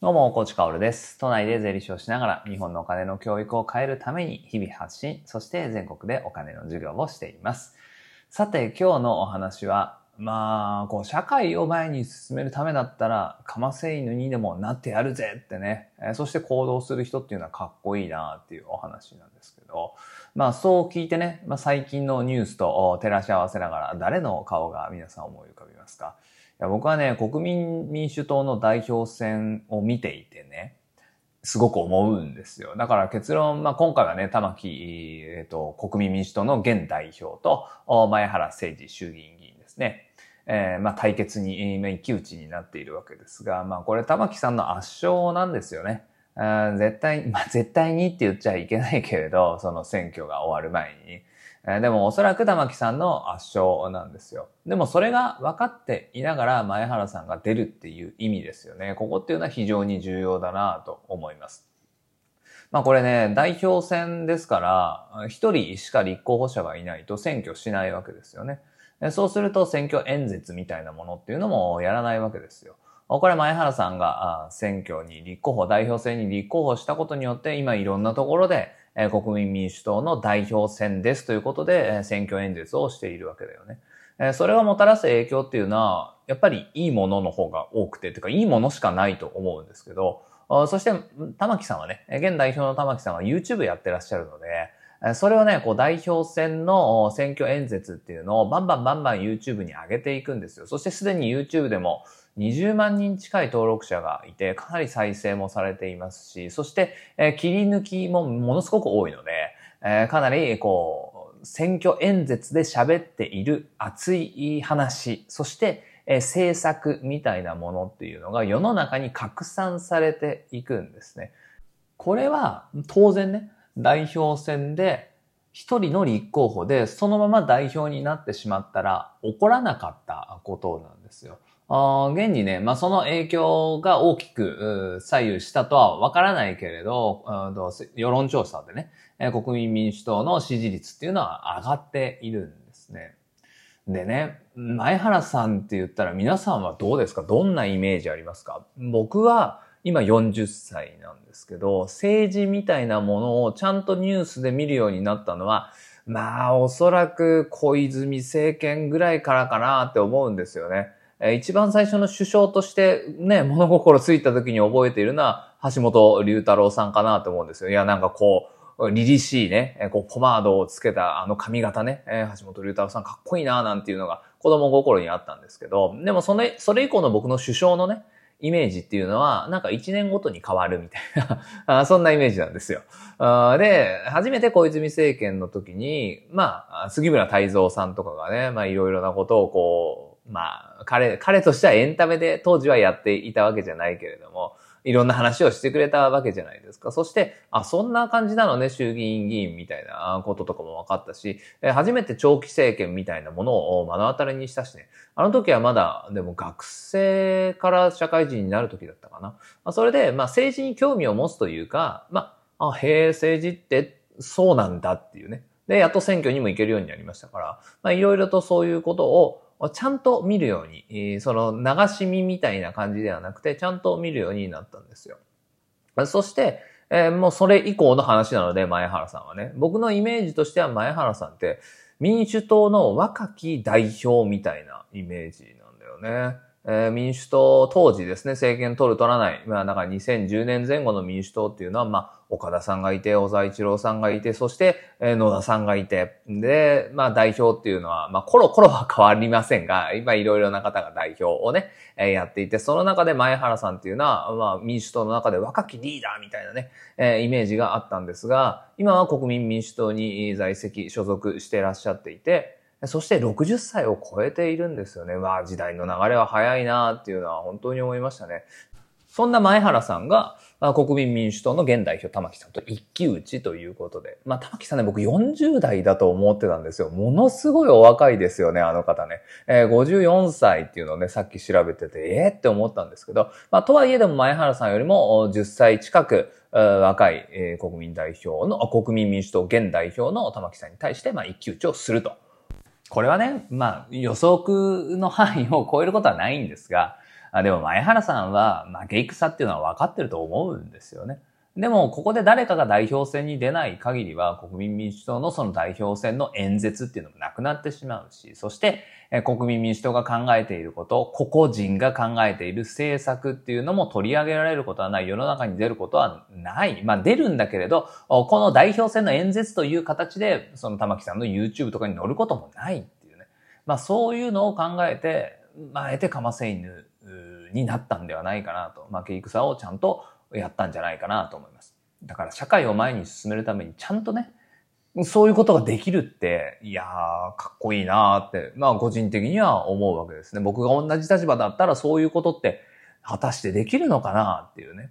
どうも、コーチカオルです。都内で税理士をしながら日本のお金の教育を変えるために日々発信、そして全国でお金の授業をしています。さて、今日のお話は、まあ、こう、社会を前に進めるためだったら、かませ犬にでもなってやるぜってね、えーそして行動する人っていうのはかっこいいなっていうお話なんですけど、まあそう聞いてね、まあ最近のニュースと照らし合わせながら誰の顔が皆さん思い浮かびますか？や僕はね、国民民主党の代表選を見ていてね、すごく思うんですよ。だから結論、まあ、今回はね、玉木、えっ、と、国民民主党の現代表と、前原誠二衆議院議員ですね。えーまあ、対決に、えーまあ一騎打ちになっているわけですが、まあ、これ玉木さんの圧勝なんですよね。あ絶対、まあ、絶対にって言っちゃいけないけれど、その選挙が終わる前に。えでもおそらく玉木さんの圧勝なんですよ。でもそれが分かっていながら前原さんが出るっていう意味ですよね。ここっていうのは非常に重要だなと思います。まあこれね、代表選ですから、一人しか立候補者がいないと選挙しないわけですよね。そうすると選挙演説みたいなものっていうのもやらないわけですよ。これ前原さんが選挙に立候補、代表選に立候補したことによって今いろんなところでえ国民民主党の代表選ですということでえ選挙演説をしているわけだよね。えそれがもたらす影響っていうのは、やっぱりいいものの方が多くて、てかいいものしかないと思うんですけど、そして玉木さんはね、現代表の玉木さんは YouTube やってらっしゃるので、それをね、こう代表選の選挙演説っていうのをバンバンバンバン YouTube に上げていくんですよ。そしてすでに YouTube でも20万人近い登録者がいて、かなり再生もされていますし、そして、えー切り抜きもものすごく多いので、えーかなりこう、選挙演説で喋っている熱い話、そして、えー政策みたいなものっていうのが世の中に拡散されていくんですね。これは当然ね、代表選で一人の立候補でそのまま代表になってしまったら起こらなかったことなんですよ。あ現にね、まあ、その影響が大きく左右したとはわからないけれど、うん世論調査でね、国民民主党の支持率っていうのは上がっているんですね。でね、前原さんって言ったら皆さんはどうですか？どんなイメージありますか？僕は今40歳なんですけど、政治みたいなものをちゃんとニュースで見るようになったのは、まあおそらく小泉政権ぐらいからかなって思うんですよね。一番最初の首相としてね、物心ついた時に覚えているのは橋本龍太郎さんかなと思うんですよ。いや、なんかこう、凛々しいね、こう、ポマードをつけたあの髪型ね、橋本龍太郎さんかっこいいななんていうのが子供心にあったんですけど、でもそれ、それ以降の僕の首相のね、イメージっていうのは、なんか一年ごとに変わるみたいな、そんなイメージなんですよ。で、初めて小泉政権の時に、まあ、杉村太蔵さんとかがね、まあいろいろなことをこう、まあ、彼、彼としてはエンタメで当時はやっていたわけじゃないけれども、いろんな話をしてくれたわけじゃないですか。そして、あ、そんな感じなのね、衆議院議員みたいなこととかも分かったし、初めて長期政権みたいなものを目の当たりにしたしね。あの時はまだ、でも学生から社会人になる時だったかな。それで、まあ政治に興味を持つというか、まあ、あ、へえ、政治ってそうなんだっていうね。で、やっと選挙にも行けるようになりましたから、まあいろいろとそういうことをちゃんと見るように、その流し見みたいな感じではなくて、ちゃんと見るようになったんですよ。そして、えーもうそれ以降の話なので、前原さんはね。僕のイメージとしては前原さんって、民主党の若き代表みたいなイメージなんだよね。えー民主党当時ですね、政権取る取らない。まあ、だから2010年前後の民主党っていうのは、まあ、岡田さんがいて、小沢一郎さんがいて、そして、えー野田さんがいて、で、まあ、代表っていうのは、まあ、コロコロは変わりませんが、今いろいろな方が代表をね、えーやっていて、その中で前原さんっていうのは、まあ、民主党の中で若きリーダーみたいなね、えーイメージがあったんですが、今は国民民主党に在籍、所属してらっしゃっていて、そして60歳を超えているんですよね。まあ時代の流れは早いなっていうのは本当に思いましたね。そんな前原さんが、まあ国民民主党の現代表玉木さんと一騎打ちということで。まあ玉木さんね、僕40代だと思ってたんですよ。ものすごいお若いですよね、あの方ね。えー54歳っていうのをね、さっき調べてて、えーって思ったんですけど、まあとはいえでも前原さんよりも10歳近く、若い、国民代表の、国民民主党現代表の玉木さんに対して、まあ一騎打ちをすると。これはね、まあ予測の範囲を超えることはないんですが、でも前原さんは負け戦っていうのは分かってると思うんですよね。でも、ここで誰かが代表選に出ない限りは、国民民主党のその代表選の演説っていうのもなくなってしまうし、そして、国民民主党が考えていること、個々人が考えている政策っていうのも取り上げられることはない、世の中に出ることはない。まあ出るんだけれど、この代表選の演説という形で、その玉木さんの YouTube とかに載ることもないっていうね。まあそういうのを考えて、まあ、あえてかませ犬になったんではないかなと。負け戦をちゃんとやったんじゃないかなと思います。だから社会を前に進めるためにちゃんとね、そういうことができるって、いやー、かっこいいなーって、まあ個人的には思うわけですね。僕が同じ立場だったらそういうことって果たしてできるのかなっていうね。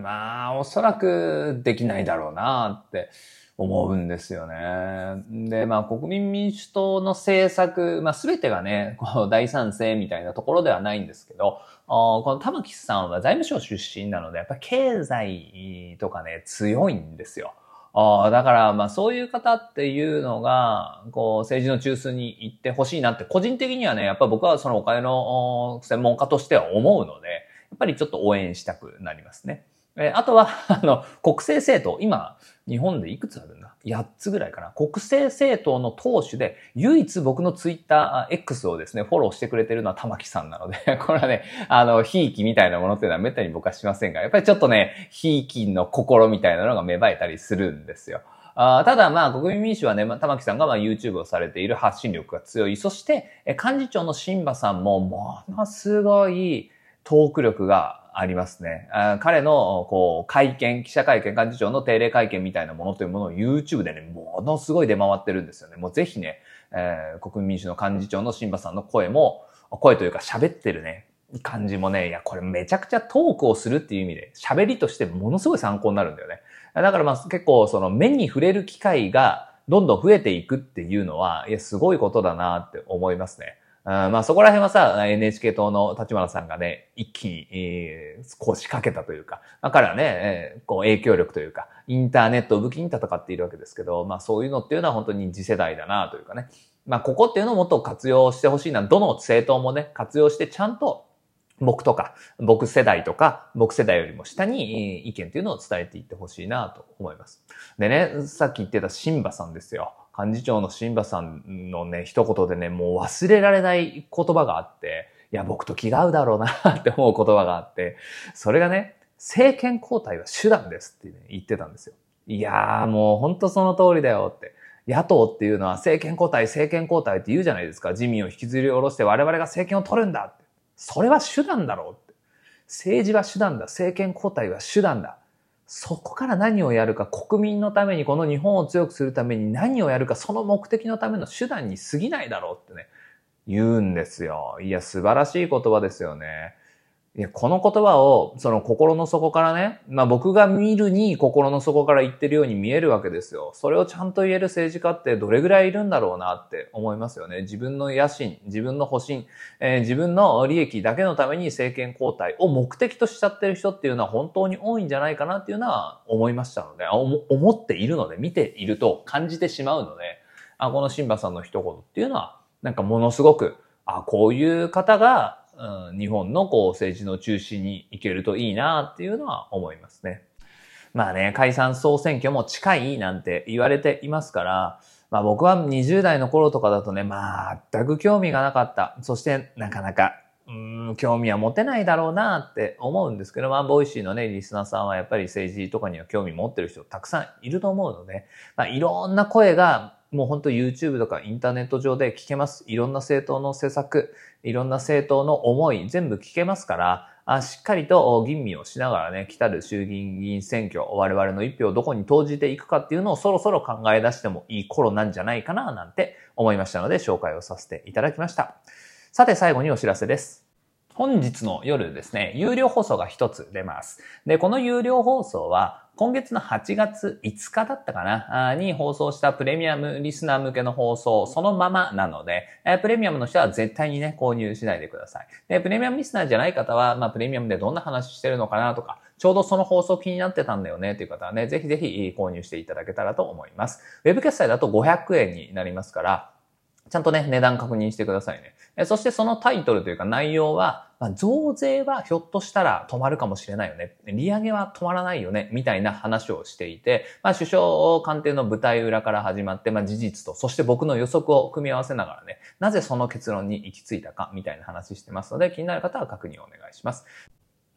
まあ、おそらくできないだろうなって思うんですよね。で、まあ国民民主党の政策、まあ全てがね、この大賛成みたいなところではないんですけど、この玉木さんは財務省出身なので、やっぱ経済とかね、強いんですよ。だから、まあそういう方っていうのが、こう政治の中枢に行ってほしいなって、個人的にはね、やっぱ僕はそのお金の専門家としては思うので、やっぱりちょっと応援したくなりますね。えあとは、あの、国政政党、今、日本でいくつあるんだ ?8 つぐらいかな。国政政党の党首で、唯一僕のツイッター X をですね、フォローしてくれてるのは玉木さんなので、これはね、あの、ひいきみたいなものっていうのはめったに僕はしませんが、やっぱりちょっとね、ひいきの心みたいなのが芽生えたりするんですよ。あただまあ、国民民主はね、玉木さんがまあ YouTube をされている発信力が強い。そして、幹事長の新馬さんも、ものすごいトーク力がありますね。あ彼の、こう、会見、記者会見、幹事長の定例会見みたいなものというものを YouTube でね、ものすごい出回ってるんですよね。もうぜひね、えー、国民民主の幹事長の新馬さんの声も、声というか喋ってるね、感じもね、いや、これめちゃくちゃトークをするっていう意味で、喋りとしてものすごい参考になるんだよね。だからまあ結構その目に触れる機会がどんどん増えていくっていうのは、いや、すごいことだなって思いますね。あまあそこら辺はさ、NHK 党の立花さんがね、一気に、えー、こう仕掛けたというか、まあ、彼はね、えー、こう影響力というか、インターネットを武器に戦っているわけですけど、まあそういうのっていうのは本当に次世代だなというかね。まあここっていうのをもっと活用してほしいな。どの政党もね、活用してちゃんと僕とか、僕世代とか、僕世代よりも下に意見っていうのを伝えていってほしいなと思います。でね、さっき言ってたシンバさんですよ。幹事長の新馬さんのね、一言でね、もう忘れられない言葉があって、いや、僕と気が合うだろうなって思う言葉があって、それがね、政権交代は手段ですって、ね、言ってたんですよ。いやー、もうほんとその通りだよって。野党っていうのは政権交代、政権交代って言うじゃないですか。自民を引きずり下ろして我々が政権を取るんだって。それは手段だろうって。政治は手段だ。政権交代は手段だ。そこから何をやるか、国民のために、この日本を強くするために何をやるか、その目的のための手段に過ぎないだろうってね、言うんですよ。いや、素晴らしい言葉ですよね。いや、この言葉を、その心の底からね、まあ僕が見るに心の底から言ってるように見えるわけですよ。それをちゃんと言える政治家ってどれぐらいいるんだろうなって思いますよね。自分の野心、自分の保身、えー、自分の利益だけのために政権交代を目的としちゃってる人っていうのは本当に多いんじゃないかなっていうのは思いましたので、思っているので、見ていると感じてしまうので、あこの榛葉さんの一言っていうのは、なんかものすごく、あこういう方がうん、日本のこう政治の中心に行けるといいなっていうのは思いますね。まあね、解散総選挙も近いなんて言われていますから、まあ僕は20代の頃とかだとね、全く興味がなかった。そしてなかなか、うん、興味は持てないだろうなって思うんですけど、まあ、 Voicy のね、リスナーさんはやっぱり政治とかには興味持ってる人たくさんいると思うので、まあ、いろんな声がもう本当 YouTube とかインターネット上で聞けます。いろんな政党の施策、いろんな政党の思い、全部聞けますから、あしっかりと吟味をしながらね、来たる衆議院議員選挙、我々の一票をどこに投じていくかっていうのをそろそろ考え出してもいい頃なんじゃないかな、なんて思いましたので、紹介をさせていただきました。さて、最後にお知らせです。本日の夜ですね、有料放送が一つ出ます。で、この有料放送は、今月の8月5日だったかな？に放送したプレミアムリスナー向けの放送そのままなので、えプレミアムの人は絶対にね、購入しないでください。で、プレミアムリスナーじゃない方は、まあ、プレミアムでどんな話してるのかなとか、ちょうどその放送気になってたんだよねっていう方はね、ぜひぜひ購入していただけたらと思います。ウェブ決済だと500円になりますから、ちゃんとね、値段確認してくださいね。えそしてそのタイトルというか内容は、まあ、増税はひょっとしたら止まるかもしれないよね。利上げは止まらないよね。みたいな話をしていて、まあ、首相官邸の舞台裏から始まって、まあ、事実と、そして僕の予測を組み合わせながらね、なぜその結論に行き着いたか、みたいな話してますので、気になる方は確認をお願いします。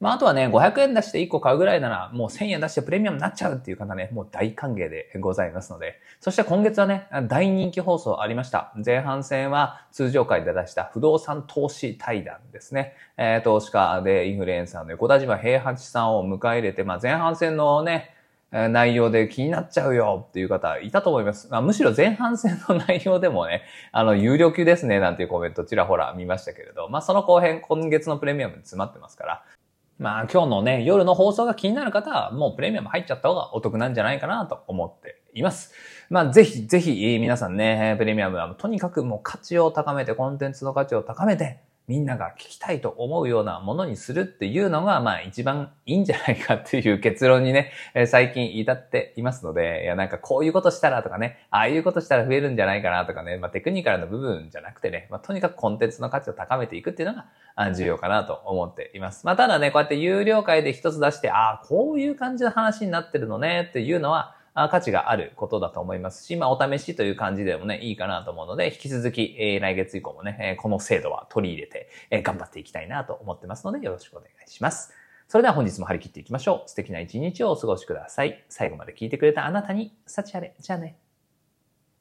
まあ、あとはね、500円出して1個買うぐらいなら、もう1000円出してプレミアムになっちゃうっていう方ね、もう大歓迎でございますので。そして今月はね、大人気放送ありました。前半戦は通常会で出した不動産投資対談ですね。えー、投資家でインフルエンサーの横田島平八さんを迎え入れて、まあ、前半戦のね、内容で気になっちゃうよっていう方いたと思います。まあ、むしろ前半戦の内容でもね、あの、有料級ですねなんていうコメントちらほら見ましたけれど、まあ、その後編今月のプレミアムに詰まってますから、まあ今日のね、夜の放送が気になる方はもうプレミアム入っちゃった方がお得なんじゃないかなと思っています。まあぜひぜひ皆さんね、プレミアムはとにかくもう価値を高めて、コンテンツの価値を高めて、みんなが聞きたいと思うようなものにするっていうのが、まあ一番いいんじゃないかっていう結論にね、え最近至っていますので、いやなんかこういうことしたらとかね、ああいうことしたら増えるんじゃないかなとかね、まあテクニカルの部分じゃなくてね、まあとにかくコンテンツの価値を高めていくっていうのが重要かなと思っています。まあただね、こうやって有料会で一つ出して、ああ、こういう感じの話になってるのねっていうのは、価値があることだと思いますし、まあ、お試しという感じでもね、いいかなと思うので、引き続き、えー、来月以降もね、えこの制度は取り入れて、えー、頑張っていきたいなと思ってますので、よろしくお願いします。それでは本日も張り切っていきましょう。素敵な一日をお過ごしください。最後まで聞いてくれたあなたに、幸あれ。じゃあね。